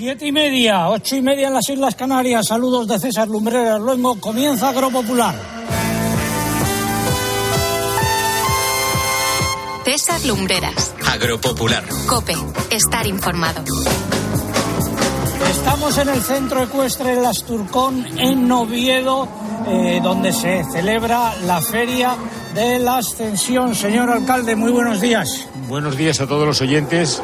Siete y media, ocho y media en las Islas Canarias. Saludos de César Lumbreras Luengo. Comienza Agropopular. César Lumbreras. Agropopular. Cope. Estar informado. Estamos en el centro ecuestre de Las Turcón, en Oviedo, eh, donde se celebra la feria de la Ascensión. Señor alcalde, muy buenos días. Buenos días a todos los oyentes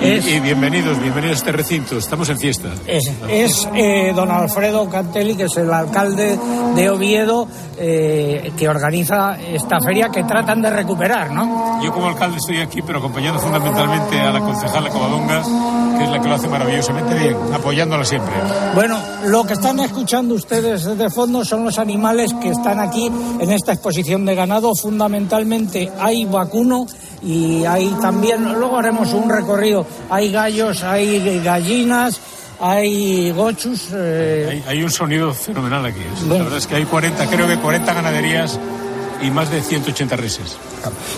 Es- y, bienvenidos, bienvenidos a este recinto. Estamos en fiesta. Es, es, eh, don Alfredo Cantelli, que es el alcalde de Oviedo, eh, que organiza esta feria que tratan de recuperar, ¿no? Yo como alcalde estoy aquí, pero acompañando fundamentalmente a la concejala Covadonga, que es la que lo hace maravillosamente bien, apoyándola siempre. Bueno, lo que están escuchando ustedes de fondo son los animales que están aquí en esta exposición de ganado. Fundamentalmente hay vacuno y hay también, luego haremos un recorrido, hay gallos, hay gallinas, hay gochus. eh, Hay, hay un sonido fenomenal aquí. ¿eh? Bueno. La verdad es que hay 40, creo que 40 ganaderías y más de 180 reses.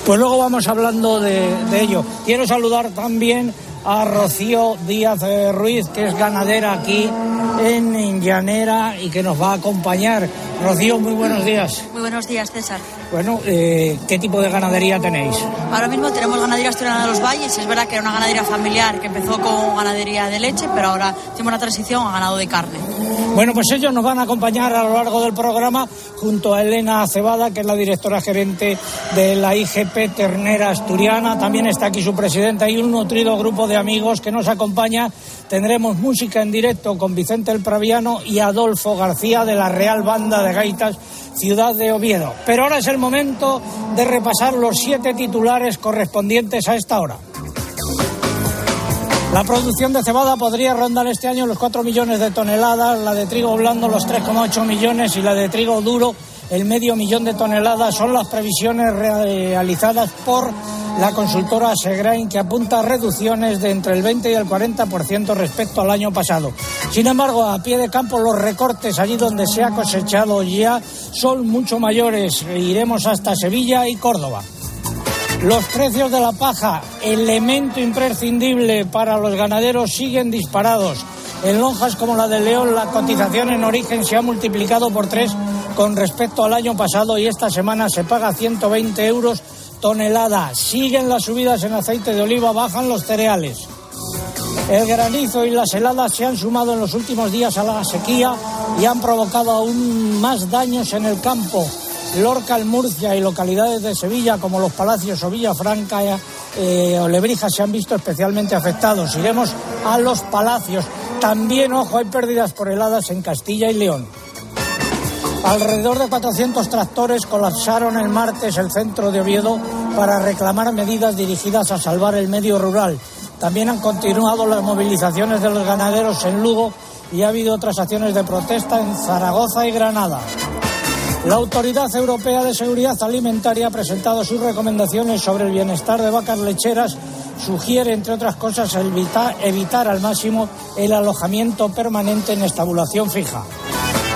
Pues luego vamos hablando de, de ello. Quiero saludar también a Rocío Díaz Ruiz, que es ganadera aquí en Llanera y que nos va a acompañar. Rocío, muy buenos días. Muy buenos días, César. Bueno, eh, ¿qué tipo de ganadería tenéis? Ahora mismo tenemos ganadería asturiana de los valles. Es verdad que era una ganadería familiar que empezó con ganadería de leche, pero ahora tenemos una transición a ganado de carne. Bueno, pues ellos nos van a acompañar a lo largo del programa junto a Elena Cebada, que es la directora gerente de la IGP Ternera Asturiana. También está aquí su presidenta y un nutrido grupo de amigos que nos acompaña. Tendremos música en directo con Vicente el Praviano y Adolfo García de la Real Banda de Gaitas, ciudad de Oviedo. Pero ahora es el momento de repasar los siete titulares correspondientes a esta hora. La producción de cebada podría rondar este año los 4 millones de toneladas, la de trigo blando los 3,8 millones y la de trigo duro el medio millón de toneladas. Son las previsiones realizadas por la consultora Segrain que apunta a reducciones de entre el 20 y el 40% respecto al año pasado. Sin embargo, a pie de campo los recortes allí donde se ha cosechado ya son mucho mayores. Iremos hasta Sevilla y Córdoba. Los precios de la paja, elemento imprescindible para los ganaderos, siguen disparados. En lonjas como la de León, la cotización en origen se ha multiplicado por tres con respecto al año pasado y esta semana se paga 120 euros tonelada. Siguen las subidas en aceite de oliva, bajan los cereales. El granizo y las heladas se han sumado en los últimos días a la sequía y han provocado aún más daños en el campo. Lorca, el Murcia y localidades de Sevilla como Los Palacios o Villafranca eh, o Lebrija se han visto especialmente afectados. Iremos a Los Palacios. También, ojo, hay pérdidas por heladas en Castilla y León. Alrededor de 400 tractores colapsaron el martes el centro de Oviedo para reclamar medidas dirigidas a salvar el medio rural. También han continuado las movilizaciones de los ganaderos en Lugo y ha habido otras acciones de protesta en Zaragoza y Granada. La Autoridad Europea de Seguridad Alimentaria ha presentado sus recomendaciones sobre el bienestar de vacas lecheras. Sugiere, entre otras cosas, evitar, al máximo el alojamiento permanente en estabulación fija.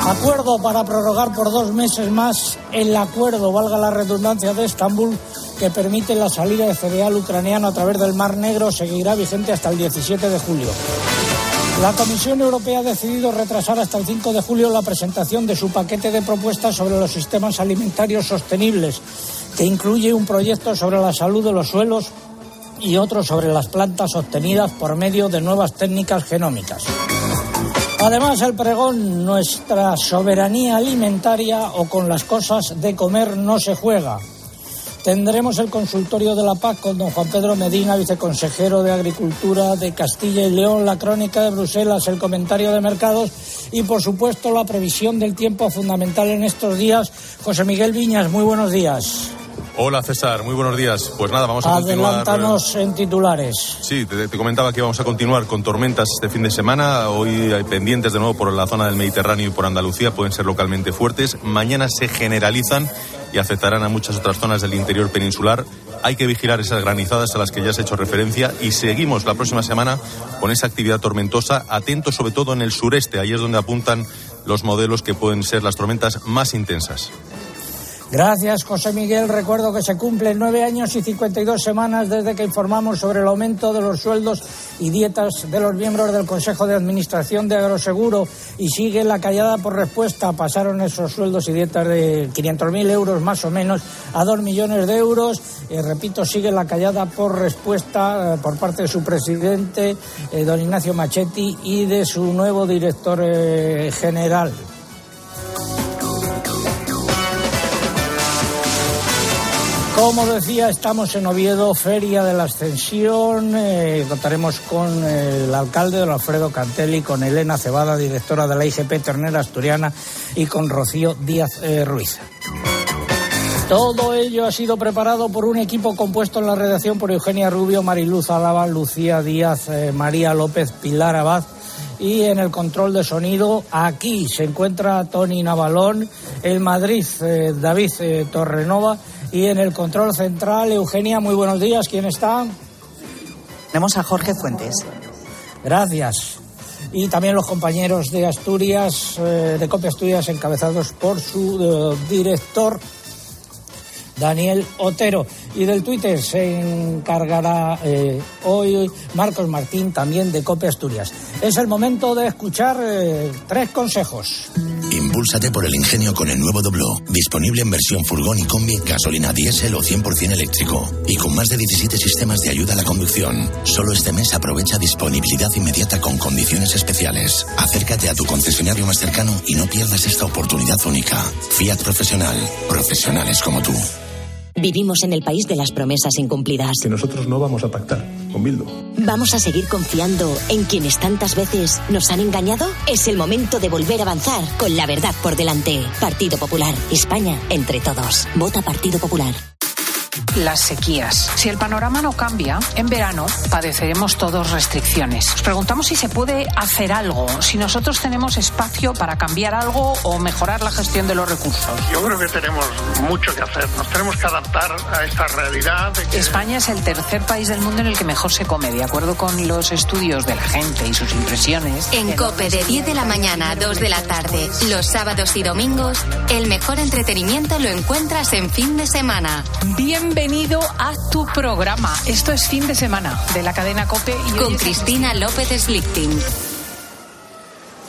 Acuerdo para prorrogar por dos meses más el acuerdo, valga la redundancia, de Estambul que permite la salida de cereal ucraniano a través del Mar Negro seguirá vigente hasta el 17 de julio. La Comisión Europea ha decidido retrasar hasta el 5 de julio la presentación de su paquete de propuestas sobre los sistemas alimentarios sostenibles, que incluye un proyecto sobre la salud de los suelos y otro sobre las plantas obtenidas por medio de nuevas técnicas genómicas. Además, el pregón, nuestra soberanía alimentaria o con las cosas de comer no se juega. Tendremos el consultorio de la PAC con don Juan Pedro Medina, viceconsejero de Agricultura de Castilla y León, la crónica de Bruselas, el comentario de mercados y, por supuesto, la previsión del tiempo fundamental en estos días. José Miguel Viñas, muy buenos días. Hola César, muy buenos días. Pues nada, vamos a continuar. Adelántanos en titulares. Sí, te, te comentaba que vamos a continuar con tormentas este fin de semana. Hoy hay pendientes de nuevo por la zona del Mediterráneo y por Andalucía, pueden ser localmente fuertes. Mañana se generalizan y afectarán a muchas otras zonas del interior peninsular. Hay que vigilar esas granizadas a las que ya se ha hecho referencia y seguimos la próxima semana con esa actividad tormentosa, atentos sobre todo en el sureste, ahí es donde apuntan los modelos que pueden ser las tormentas más intensas. Gracias, José Miguel. Recuerdo que se cumplen nueve años y 52 semanas desde que informamos sobre el aumento de los sueldos y dietas de los miembros del Consejo de Administración de Agroseguro y sigue la callada por respuesta. Pasaron esos sueldos y dietas de 500.000 euros más o menos a dos millones de euros. Eh, repito, sigue la callada por respuesta eh, por parte de su presidente, eh, don Ignacio Machetti, y de su nuevo director general. Como decía, estamos en Oviedo, Feria de la Ascensión. Eh, contaremos con el alcalde don Alfredo Cantelli, con Elena Cebada, directora de la IGP Ternera Asturiana, y con Rocío Díaz eh, Ruiz. Todo ello ha sido preparado por un equipo compuesto en la redacción por Eugenia Rubio, Mariluz Álava, Lucía Díaz, eh, María López, Pilar Abad y en el control de sonido aquí se encuentra Tony Navalón, el Madrid David Torrenova y en el control central, Eugenia, muy buenos días. ¿Quién está? Tenemos a Jorge Fuentes. Gracias. Y también los compañeros de Asturias, eh, de Copia Asturias, encabezados por su eh, director, Daniel Otero. Y del Twitter se encargará eh, hoy Marcos Martín, también de Copia Asturias. Es el momento de escuchar tres consejos. Impúlsate por el ingenio con el nuevo Doblo, disponible en versión furgón y combi, gasolina diésel o 100% eléctrico. Y con más de 17 sistemas de ayuda a la conducción. Solo este mes aprovecha disponibilidad inmediata con condiciones especiales. Acércate a tu concesionario más cercano y no pierdas esta oportunidad única. Fiat Profesional. Profesionales como tú. Vivimos en el país de las promesas incumplidas. Que nosotros no vamos a pactar con Bildu. ¿Vamos a seguir confiando en quienes tantas veces nos han engañado? Es el momento de volver a avanzar con la verdad por delante. Partido Popular. España entre todos. Vota Partido Popular las sequías. Si el panorama no cambia, en verano padeceremos todos restricciones. Nos preguntamos si se puede hacer algo, si nosotros tenemos espacio para cambiar algo o mejorar la gestión de los recursos. Yo creo que tenemos mucho que hacer. Nos tenemos que adaptar a esta realidad. España es el tercer país del mundo en el que mejor se come, de acuerdo con los estudios de la gente y sus impresiones. En COPE de 10 de la mañana a 2 de la tarde, los sábados y domingos, el mejor entretenimiento lo encuentras en fin de semana. Bienvenido bienvenido a tu programa. Esto es fin de semana de la cadena Cope. Y Con Cristina López Slichting.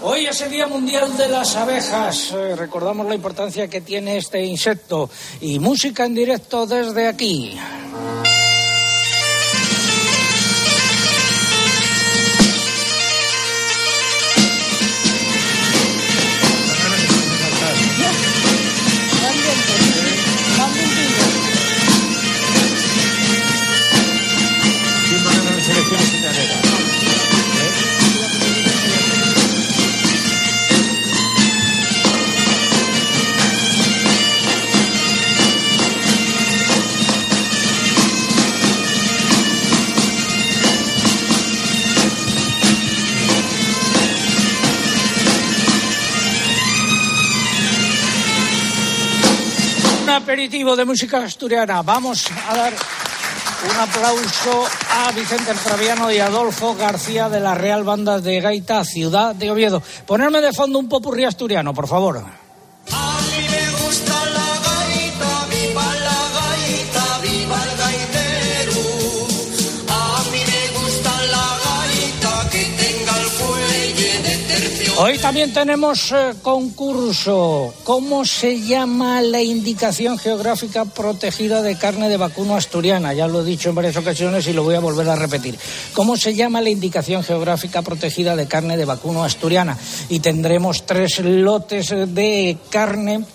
Hoy es el Día Mundial de las Abejas. Eh, recordamos la importancia que tiene este insecto. Y música en directo desde aquí. Aperitivo de música asturiana. Vamos a dar un aplauso a Vicente Traviano y Adolfo García de la Real Banda de Gaita, Ciudad de Oviedo. Ponerme de fondo un popurrí asturiano, por favor. Hoy también tenemos eh, concurso. ¿Cómo se llama la indicación geográfica protegida de carne de vacuno asturiana? Ya lo he dicho en varias ocasiones y lo voy a volver a repetir. ¿Cómo se llama la indicación geográfica protegida de carne de vacuno asturiana? Y tendremos tres lotes de carne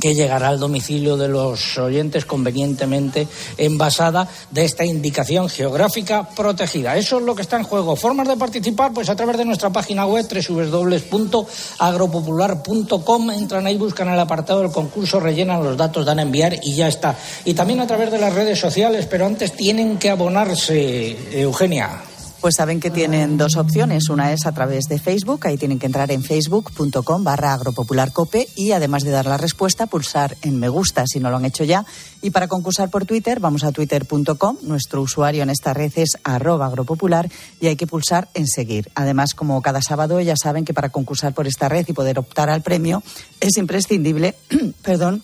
que llegará al domicilio de los oyentes convenientemente envasada de esta indicación geográfica protegida. Eso es lo que está en juego. Formas de participar, pues a través de nuestra página web www.agropopular.com. Entran ahí, buscan el apartado del concurso, rellenan los datos, dan a enviar y ya está. Y también a través de las redes sociales, pero antes tienen que abonarse, Eugenia. Pues saben que tienen dos opciones. Una es a través de Facebook, ahí tienen que entrar en facebook.com barra agropopularcope y además de dar la respuesta, pulsar en me gusta si no lo han hecho ya. Y para concursar por Twitter, vamos a twitter.com. Nuestro usuario en esta red es arroba agropopular y hay que pulsar en seguir. Además, como cada sábado, ya saben que para concursar por esta red y poder optar al premio es imprescindible, perdón,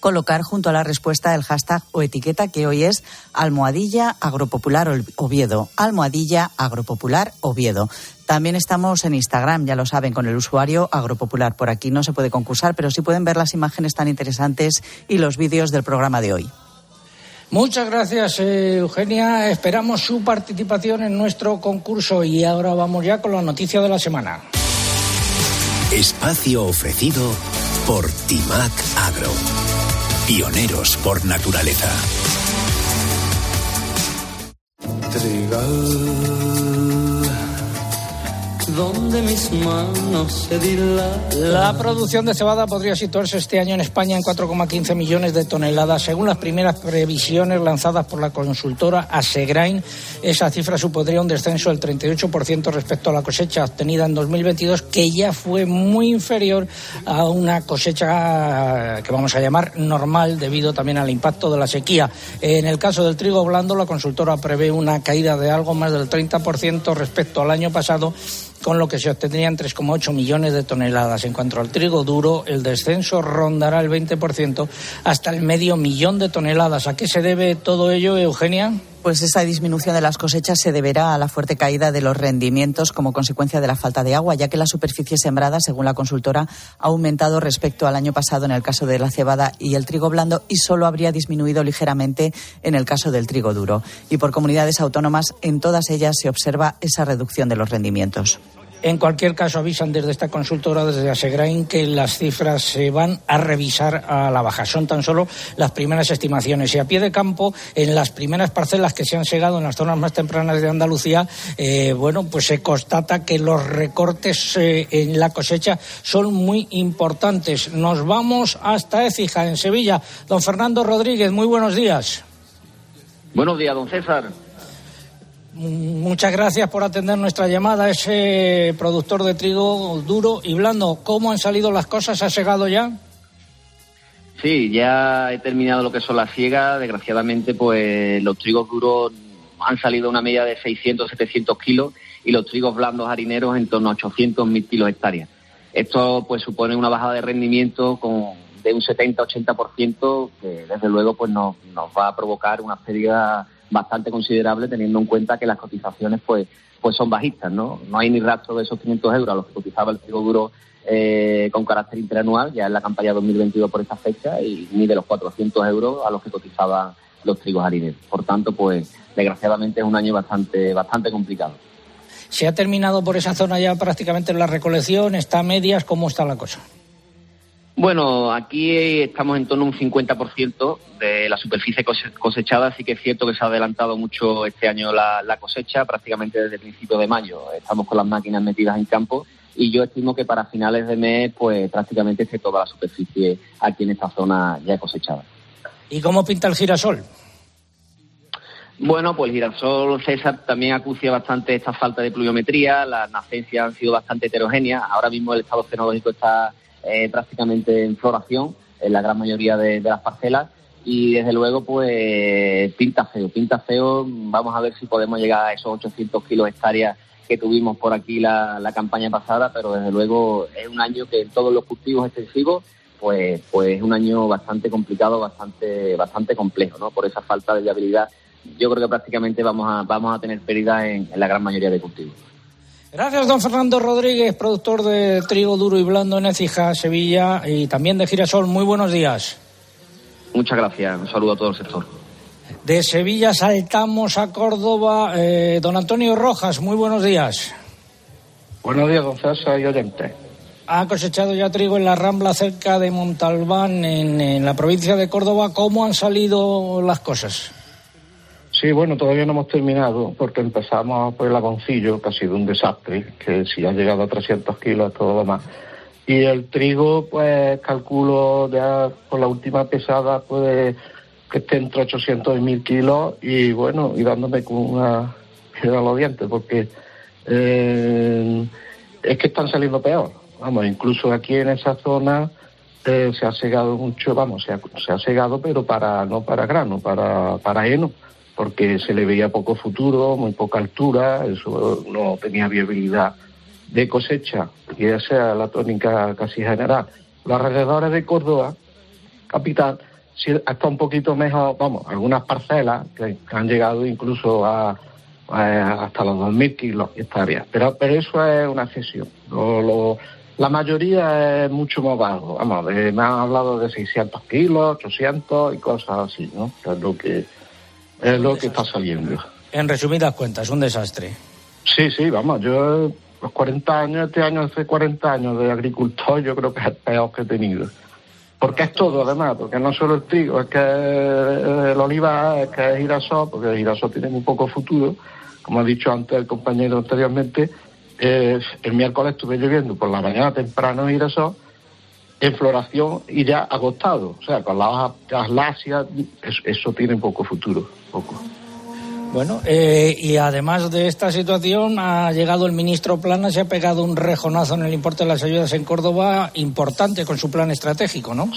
colocar junto a la respuesta el hashtag o etiqueta que hoy es almohadilla agropopular Oviedo. Almohadilla agropopular Oviedo. También estamos en Instagram, ya lo saben, con el usuario agropopular. Por aquí no se puede concursar, pero sí pueden ver las imágenes tan interesantes y los vídeos del programa de hoy. Muchas gracias, eh, Eugenia. Esperamos su participación en nuestro concurso y ahora vamos ya con la noticia de la semana. Espacio ofrecido por Timac Agro. Pioneros por naturaleza. La producción de cebada podría situarse este año en España en 4,15 millones de toneladas. Según las primeras previsiones lanzadas por la consultora Asegrain, esa cifra supondría un descenso del 38% respecto a la cosecha obtenida en 2022, que ya fue muy inferior a una cosecha que vamos a llamar normal debido también al impacto de la sequía. En el caso del trigo blando, la consultora prevé una caída de algo más del 30% respecto al año pasado con lo que se obtendrían 3,8 millones de toneladas. En cuanto al trigo duro, el descenso rondará el 20% hasta el medio millón de toneladas. ¿A qué se debe todo ello, Eugenia? Pues esa disminución de las cosechas se deberá a la fuerte caída de los rendimientos como consecuencia de la falta de agua, ya que la superficie sembrada, según la consultora, ha aumentado respecto al año pasado en el caso de la cebada y el trigo blando y solo habría disminuido ligeramente en el caso del trigo duro. Y por comunidades autónomas, en todas ellas se observa esa reducción de los rendimientos. En cualquier caso, avisan desde esta consultora, desde Asegrain, que las cifras se van a revisar a la baja. Son tan solo las primeras estimaciones. Y a pie de campo, en las primeras parcelas que se han segado en las zonas más tempranas de Andalucía, eh, bueno, pues se constata que los recortes eh, en la cosecha son muy importantes. Nos vamos hasta Écija, en Sevilla. Don Fernando Rodríguez, muy buenos días. Buenos días, don César. Muchas gracias por atender nuestra llamada. Ese productor de trigo duro y blando, ¿cómo han salido las cosas? ¿Ha llegado ya? Sí, ya he terminado lo que son las ciegas. Desgraciadamente, pues los trigos duros han salido a una media de 600, 700 kilos y los trigos blandos harineros en torno a 800, 1000 kilos hectáreas. Esto pues supone una bajada de rendimiento con, de un 70-80% que desde luego pues nos, nos va a provocar una pérdida bastante considerable teniendo en cuenta que las cotizaciones pues pues son bajistas, ¿no? No hay ni rastro de esos 500 euros a los que cotizaba el trigo duro eh, con carácter interanual, ya en la campaña 2022 por esa fecha, y ni de los 400 euros a los que cotizaban los trigos harineros. Por tanto, pues desgraciadamente es un año bastante, bastante complicado. ¿Se ha terminado por esa zona ya prácticamente la recolección? ¿Está a medias? ¿Cómo está la cosa? Bueno, aquí estamos en torno a un 50% de la superficie cosechada, así que es cierto que se ha adelantado mucho este año la, cosecha, prácticamente desde el principio de mayo. Estamos con las máquinas metidas en campo y yo estimo que para finales de mes, pues prácticamente esté toda la superficie aquí en esta zona ya cosechada. ¿Y cómo pinta el girasol? Bueno, pues el girasol César también acucia bastante esta falta de pluviometría, las nacencias han sido bastante heterogéneas, ahora mismo el estado fenológico está eh, prácticamente en floración en la gran mayoría de, las parcelas y desde luego pues pinta feo, pinta feo, vamos a ver si podemos llegar a esos 800 kilos hectáreas que tuvimos por aquí la, campaña pasada, pero desde luego es un año que en todos los cultivos extensivos pues pues es un año bastante complicado, bastante bastante complejo, ¿no? Por esa falta de viabilidad, yo creo que prácticamente vamos a vamos a tener pérdida en la gran mayoría de cultivos. Gracias, don Fernando Rodríguez, productor de trigo duro y blando en Ecija, Sevilla y también de Girasol. Muy buenos días. Muchas gracias. Un saludo a todo el sector. De Sevilla saltamos a Córdoba. Eh, don Antonio Rojas, muy buenos días. Buenos días, don César y oyente. Ha cosechado ya trigo en la Rambla cerca de Montalbán, en, en la provincia de Córdoba. ¿Cómo han salido las cosas? Sí, bueno, todavía no hemos terminado porque empezamos por el agoncillo, que ha sido un desastre, que si ha llegado a 300 kilos, todo lo más. Y el trigo, pues calculo ya por la última pesada, puede que esté entre 800 y 1000 kilos y bueno, y dándome con una piedra a los dientes porque eh, es que están saliendo peor. Vamos, incluso aquí en esa zona eh, se ha segado mucho, vamos, se ha, se ha segado, pero para no para grano, para, para heno porque se le veía poco futuro, muy poca altura, eso no tenía viabilidad de cosecha, y esa es la tónica casi general. Los alrededores de Córdoba, capital, sí está un poquito mejor, vamos, algunas parcelas que, han llegado incluso a, hasta los 2.000 kilos hectáreas, pero, pero eso es una excepción. la mayoría es mucho más bajo, vamos, me han hablado de 600 kilos, 800 y cosas así, ¿no? lo que, es lo que está saliendo. En resumidas cuentas, un desastre. Sí, sí, vamos, yo los 40 años, este año hace 40 años de agricultor, yo creo que es el peor que he tenido. Porque es todo, además, porque no solo el trigo, es que el oliva, es que es girasol, porque el girasol tiene muy poco futuro, como ha dicho antes el compañero anteriormente, eh, el miércoles estuve lloviendo por la mañana temprano girasol, en floración y ya agotado, o sea, con las hojas eso, eso tiene poco futuro, poco. Bueno, eh, y además de esta situación, ha llegado el ministro Plana, se ha pegado un rejonazo en el importe de las ayudas en Córdoba importante con su plan estratégico, ¿no?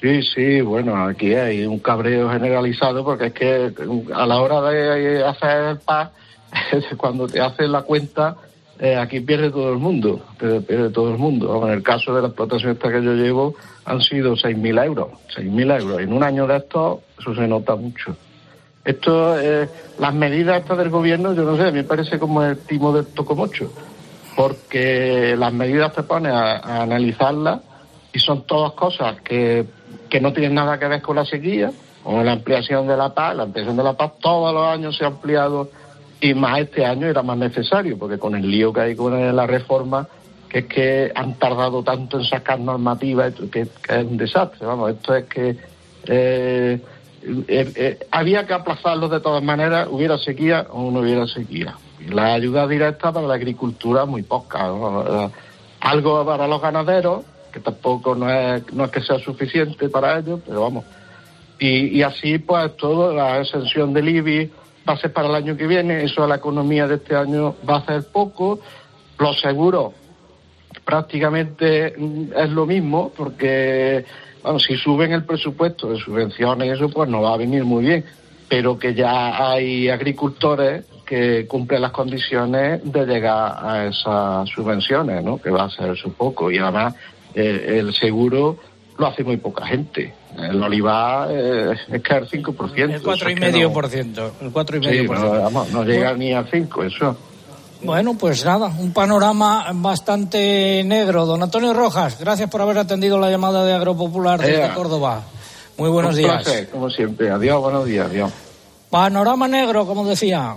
Sí, sí, bueno, aquí hay un cabreo generalizado porque es que a la hora de hacer el PAS, cuando te haces la cuenta, eh, aquí pierde todo el mundo, pierde, todo el mundo. En el caso de la explotación esta que yo llevo, han sido 6.000 euros, 6.000 euros. En un año de esto, eso se nota mucho. Esto, eh, las medidas estas del gobierno, yo no sé, a mí me parece como el timo del tocomocho, porque las medidas te ponen a, analizarlas y son todas cosas que, que no tienen nada que ver con la sequía, con la ampliación de la paz, la ampliación de la paz todos los años se ha ampliado y más este año era más necesario, porque con el lío que hay con la reforma, que es que han tardado tanto en sacar normativas, que, es un desastre, vamos, esto es que... Eh, eh, eh, había que aplazarlo de todas maneras, hubiera sequía o no hubiera sequía. La ayuda directa para la agricultura muy poca. Algo para los ganaderos, que tampoco no es, que sea suficiente para ellos, pero vamos. Y, así, pues, todo, la exención del IBI va a ser para el año que viene, eso a la economía de este año va a ser poco. Los seguros prácticamente mm, es lo mismo, porque bueno, si suben el presupuesto de subvenciones y eso, pues no va a venir muy bien. Pero que ya hay agricultores que cumplen las condiciones de llegar a esas subvenciones, ¿no? Que va a ser su poco. Y además, eh, el seguro lo hace muy poca gente. El olivar eh, es que el 5%. El 4,5%. El 4,5%. no, vamos, no llega ni al 5%, eso. Bueno, pues nada, un panorama bastante negro. Don Antonio Rojas, gracias por haber atendido la llamada de Agropopular desde Córdoba. Muy buenos un días. Placer, como siempre. Adiós, buenos días. Adiós. Panorama negro, como decía.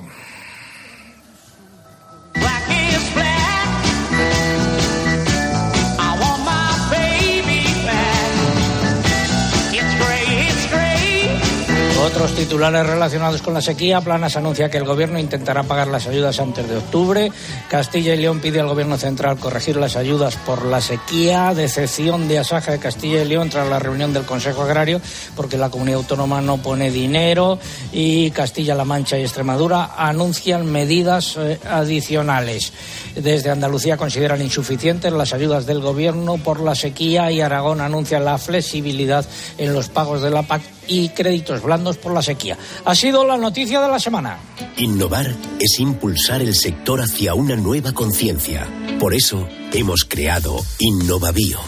Otros titulares relacionados con la sequía. Planas anuncia que el gobierno intentará pagar las ayudas antes de octubre. Castilla y León pide al gobierno central corregir las ayudas por la sequía. Decepción de Asaja de Castilla y León tras la reunión del Consejo Agrario porque la comunidad autónoma no pone dinero. Y Castilla-La Mancha y Extremadura anuncian medidas eh, adicionales. Desde Andalucía consideran insuficientes las ayudas del gobierno por la sequía y Aragón anuncia la flexibilidad en los pagos de la PAC y créditos blandos por la sequía. Ha sido la noticia de la semana. Innovar es impulsar el sector hacia una nueva conciencia. Por eso hemos creado InnovaBio,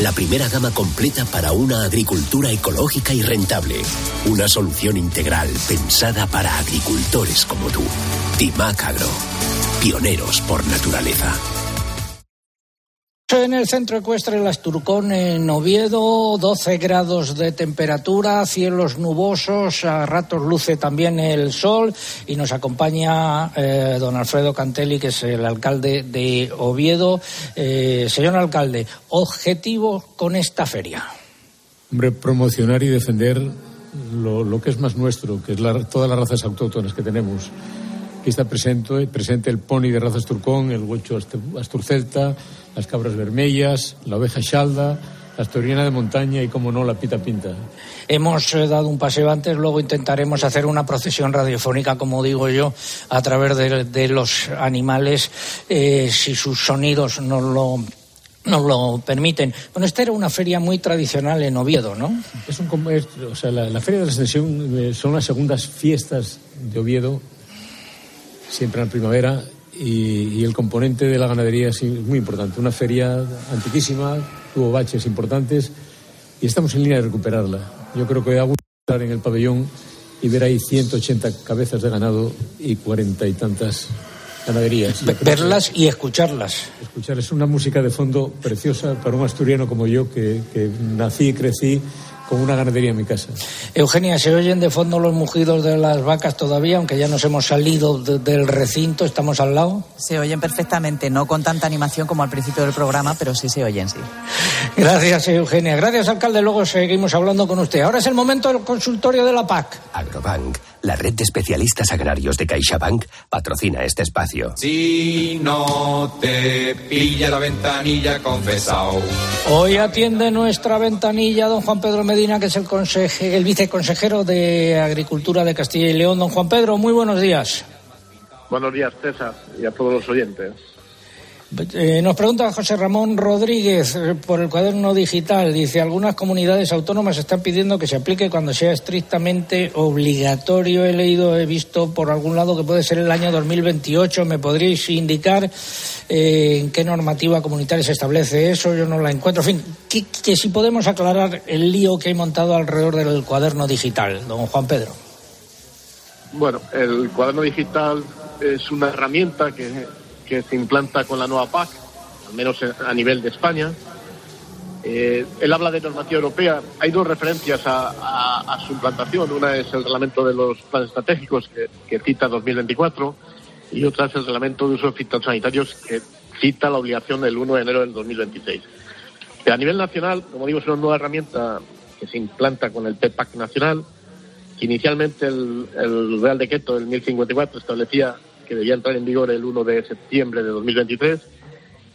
la primera gama completa para una agricultura ecológica y rentable. Una solución integral pensada para agricultores como tú. Timac Agro, pioneros por naturaleza. En el centro ecuestre Las Turcón en Oviedo, 12 grados de temperatura, cielos nubosos, a ratos luce también el sol y nos acompaña eh, don Alfredo Cantelli, que es el alcalde de Oviedo. Eh, señor alcalde, objetivo con esta feria. Hombre, promocionar y defender lo, que es más nuestro, que es todas las razas autóctonas que tenemos. Aquí está presente, presente el pony de razas turcón, el huecho asturcelta las cabras vermellas, la oveja xalda, la asturiana de montaña y, como no, la pita pinta. Hemos eh, dado un paseo antes, luego intentaremos hacer una procesión radiofónica, como digo yo, a través de, los animales, eh, si sus sonidos nos lo nos lo permiten. Bueno, esta era una feria muy tradicional en Oviedo, ¿no? Es un, o sea, la, la, Feria de la Extensión eh, son las segundas fiestas de Oviedo, siempre en la primavera, y, el componente de la ganadería es muy importante. Una feria antiquísima, tuvo baches importantes y estamos en línea de recuperarla. Yo creo que hago estar en el pabellón y ver ahí 180 cabezas de ganado y cuarenta y tantas ganaderías. Verlas y escucharlas. Escuchar es una música de fondo preciosa para un asturiano como yo que, que nací y crecí con una ganadería en mi casa. Eugenia, ¿se oyen de fondo los mugidos de las vacas todavía, aunque ya nos hemos salido de- del recinto, estamos al lado? Se oyen perfectamente, no con tanta animación como al principio del programa, pero sí se oyen, sí. Gracias, Eugenia. Gracias, alcalde. Luego seguimos hablando con usted. Ahora es el momento del consultorio de la PAC. Agrobank, la red de especialistas agrarios de CaixaBank, patrocina este espacio. Si no te pilla la ventanilla confesado. Hoy atiende nuestra ventanilla don Juan Pedro Medina, que es el, conseje- el viceconsejero de Agricultura de Castilla y León. Don Juan Pedro, muy buenos días. Buenos días, César, y a todos los oyentes. Eh, nos pregunta José Ramón Rodríguez eh, por el cuaderno digital. Dice, algunas comunidades autónomas están pidiendo que se aplique cuando sea estrictamente obligatorio. He leído, he visto por algún lado que puede ser el año 2028. ¿Me podríais indicar eh, en qué normativa comunitaria se establece eso? Yo no la encuentro. En fin, que, que si podemos aclarar el lío que hay montado alrededor del cuaderno digital, don Juan Pedro. Bueno, el cuaderno digital es una herramienta que, que se implanta con la nueva PAC, al menos a nivel de España. Eh, él habla de normativa europea. Hay dos referencias a, a- a su implantación. Una es el reglamento de los planes estratégicos que, que cita 2024 y otra es el reglamento de usos fitosanitarios que cita la obligación del 1 de enero del 2026. Que a nivel nacional, como digo, es una nueva herramienta que se implanta con el PEPAC nacional que inicialmente el, el Real Decreto del 1054 establecía que debía entrar en vigor el 1 de septiembre de 2023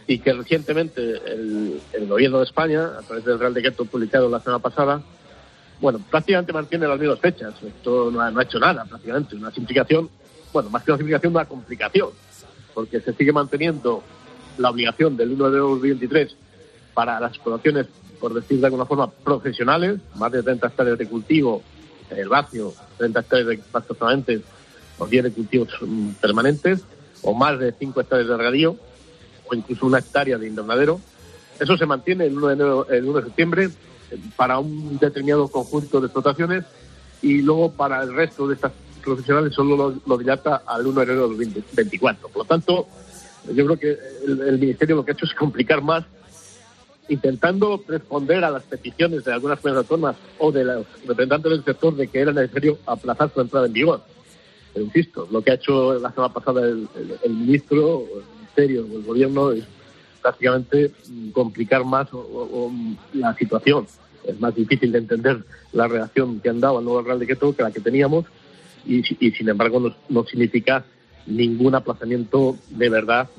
y que recientemente el, el Gobierno de España, a través del Real Decreto publicado la semana pasada, bueno, prácticamente mantiene las mismas fechas. Esto no ha, hecho nada, prácticamente. Una simplificación, bueno, más que una simplificación, una complicación, porque se sigue manteniendo la obligación del 1 de 2023 para las explotaciones, por decir de alguna forma, profesionales, más de 30 hectáreas de cultivo, herbáceo, 30 hectáreas de pastos permanentes o 10 de cultivos mm, permanentes, o más de 5 hectáreas de regadío, o incluso una hectárea de invernadero. Eso se mantiene el 1 de, el 1 de septiembre eh, para un determinado conjunto de explotaciones y luego para el resto de estas profesionales solo lo, dilata al 1 de enero del 2024. Por lo tanto, yo creo que el, el Ministerio lo que ha hecho es complicar más intentando responder a las peticiones de algunas comunidades autónomas o de los representantes del sector de que era necesario aplazar su entrada en vigor. Pero insisto, lo que ha hecho la semana pasada el, el- el ministro, el ministerio o el gobierno es prácticamente complicar más la situación. Es más difícil de entender la reacción que han dado al nuevo Real Decreto que la que teníamos y, si- y sin embargo no, significa ningún aplazamiento de verdad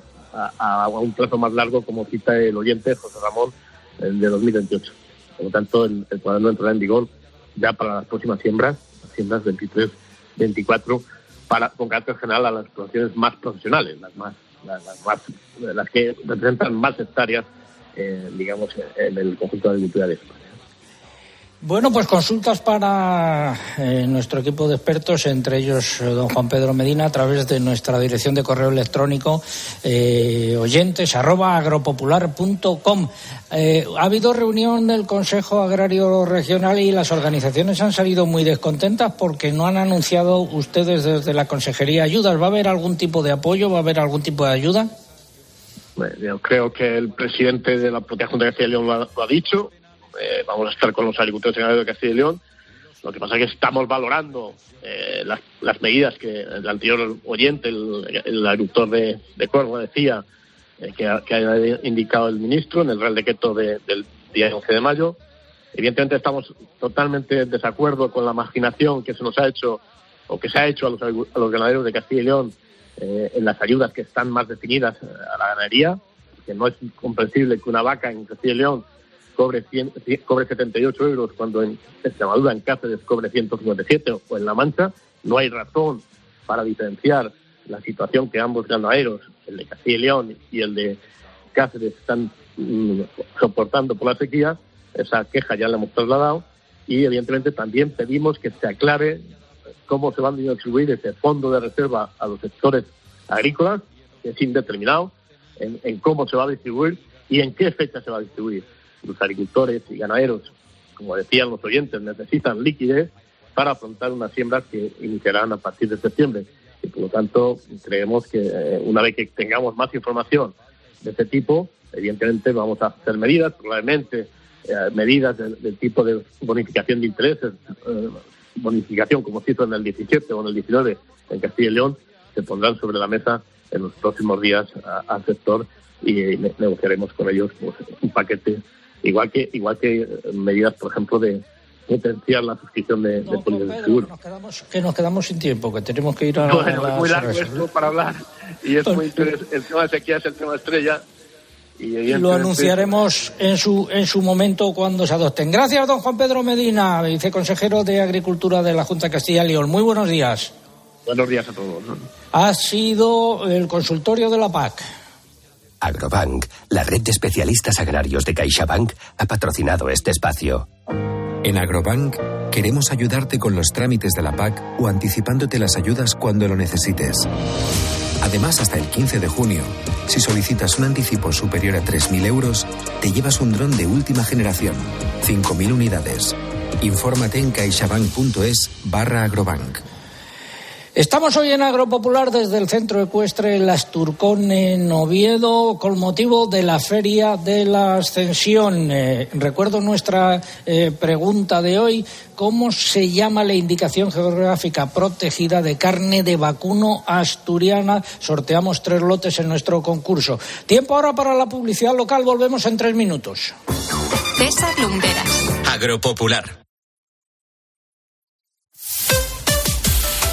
a, un plazo más largo como cita el oyente José Ramón de 2028. Por lo tanto, el, el cuaderno entrará en vigor ya para las próximas siembras, las siembras 23, 24, para, con carácter general a las explotaciones más profesionales, las más, las, más, las que representan más hectáreas, eh, digamos, en el conjunto de agricultura de España. Bueno, pues consultas para eh, nuestro equipo de expertos, entre ellos eh, don Juan Pedro Medina, a través de nuestra dirección de correo electrónico eh, oyentes arroba agropopular.com. Eh, ha habido reunión del Consejo Agrario Regional y las organizaciones han salido muy descontentas porque no han anunciado ustedes desde la Consejería ayudas. ¿Va a haber algún tipo de apoyo? ¿Va a haber algún tipo de ayuda? Yo creo que el presidente de la propia Junta de Castilla León lo ha dicho. Eh, vamos a estar con los agricultores de Castilla y León. Lo que pasa es que estamos valorando eh, las, las medidas que el anterior oyente, el, el agricultor de, de decía eh, que, que ha indicado el ministro en el Real Decreto de- del día 11 de mayo. Evidentemente estamos totalmente en desacuerdo con la marginación que se nos ha hecho o que se ha hecho a los, a los ganaderos de Castilla y León eh, en las ayudas que están más definidas eh, a la ganadería, que no es comprensible que una vaca en Castilla y León cobre, 100 cien- cobre 78 euros cuando en Extremadura, en Cáceres, cobre 157 o en La Mancha. No hay razón para diferenciar la situación que ambos ganaderos, el de Castilla y León y el de Cáceres, están mm, soportando por la sequía. Esa queja ya la hemos trasladado y evidentemente también pedimos que se aclare cómo se van a distribuir ese fondo de reserva a los sectores agrícolas, que es indeterminado, en, en cómo se va a distribuir y en qué fecha se va a distribuir. Los agricultores y ganaderos como decían los oyentes, necesitan liquidez para afrontar unas siembras que iniciarán a partir de septiembre. Y por lo tanto, creemos que eh, una vez que tengamos más información de este tipo, evidentemente vamos a hacer medidas, probablemente eh, medidas del, tipo de bonificación de intereses, eh, bonificación como se hizo en el 17 o en el 19 en Castilla y León, se pondrán sobre la mesa en los próximos días al sector y negociaremos con ellos pues, un paquete igual que igual que medidas por ejemplo de potenciar la suscripción de, de de seguro. Que nos, quedamos, sin tiempo, que tenemos que ir a. Bueno, es muy largo esto para hablar y es muy interesante. El tema de sequía es el tema estrella. Y, lo anunciaremos en su, en su momento cuando se adopten. Gracias, don Juan Pedro Medina, viceconsejero de Agricultura de la Junta de Castilla y León. Muy buenos días. Buenos días a todos. Ha sido el consultorio de la PAC. Agrobank, la red de especialistas agrarios de CaixaBank, ha patrocinado este espacio. En Agrobank queremos ayudarte con los trámites de la PAC o anticipándote las ayudas cuando lo necesites. Además, hasta el 15 de junio, si solicitas un anticipo superior a 3.000 euros, te llevas un dron de última generación, 5.000 unidades. Infórmate en caixabank.es barra agrobank. Estamos hoy en Agropopular desde el centro ecuestre Las Turcón en Oviedo con motivo de la Feria de la Ascensión. Eh, recuerdo nuestra eh, pregunta de hoy, ¿cómo se llama la indicación geográfica protegida de carne de vacuno asturiana? Sorteamos tres lotes en nuestro concurso. Tiempo ahora para la publicidad local, volvemos en tres minutos. César Lumberas. Agropopular.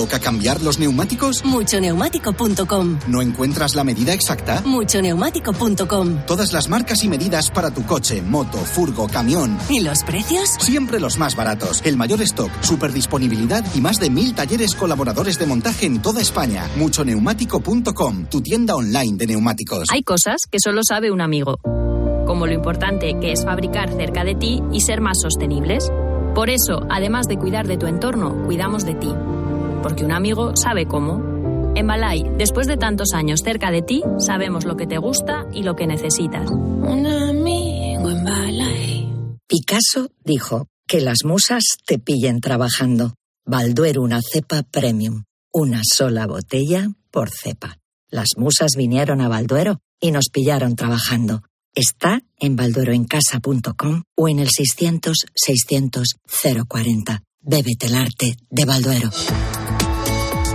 ¿Toca cambiar los neumáticos? Muchoneumático.com. ¿No encuentras la medida exacta? Muchoneumático.com. Todas las marcas y medidas para tu coche, moto, furgo, camión. ¿Y los precios? Siempre los más baratos. El mayor stock, super disponibilidad y más de mil talleres colaboradores de montaje en toda España. Muchoneumático.com, tu tienda online de neumáticos. Hay cosas que solo sabe un amigo. Como lo importante que es fabricar cerca de ti y ser más sostenibles. Por eso, además de cuidar de tu entorno, cuidamos de ti porque un amigo sabe cómo. En Balay, después de tantos años cerca de ti, sabemos lo que te gusta y lo que necesitas. Un amigo en Balay. Picasso dijo que las musas te pillen trabajando. Balduero una cepa premium. Una sola botella por cepa. Las musas vinieron a Balduero y nos pillaron trabajando. Está en baldueroencasa.com o en el 600 600 040. Bébete el arte de Balduero.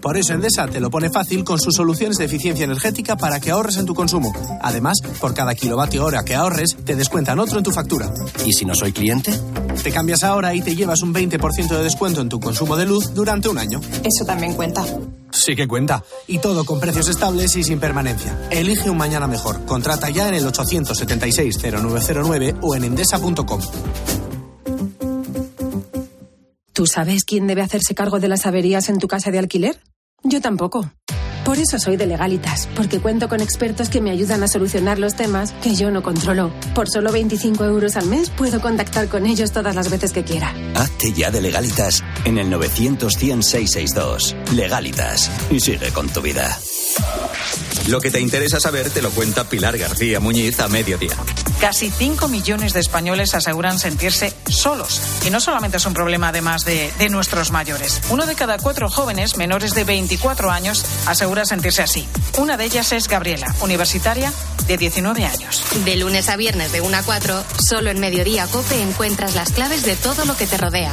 Por eso Endesa te lo pone fácil con sus soluciones de eficiencia energética para que ahorres en tu consumo. Además, por cada kilovatio hora que ahorres, te descuentan otro en tu factura. ¿Y si no soy cliente? Te cambias ahora y te llevas un 20% de descuento en tu consumo de luz durante un año. Eso también cuenta. Sí que cuenta. Y todo con precios estables y sin permanencia. Elige un mañana mejor. Contrata ya en el 876-0909 o en endesa.com. ¿Tú sabes quién debe hacerse cargo de las averías en tu casa de alquiler? Yo tampoco. Por eso soy de legalitas, porque cuento con expertos que me ayudan a solucionar los temas que yo no controlo. Por solo 25 euros al mes puedo contactar con ellos todas las veces que quiera. Hazte ya de legalitas en el 900 662 Legalitas y sigue con tu vida. Lo que te interesa saber te lo cuenta Pilar García Muñiz a mediodía. Casi 5 millones de españoles aseguran sentirse solos. Y no solamente es un problema además de, de nuestros mayores. Uno de cada cuatro jóvenes menores de 24 años asegura sentirse así. Una de ellas es Gabriela, universitaria de 19 años. De lunes a viernes de 1 a 4, solo en Mediodía Cope encuentras las claves de todo lo que te rodea.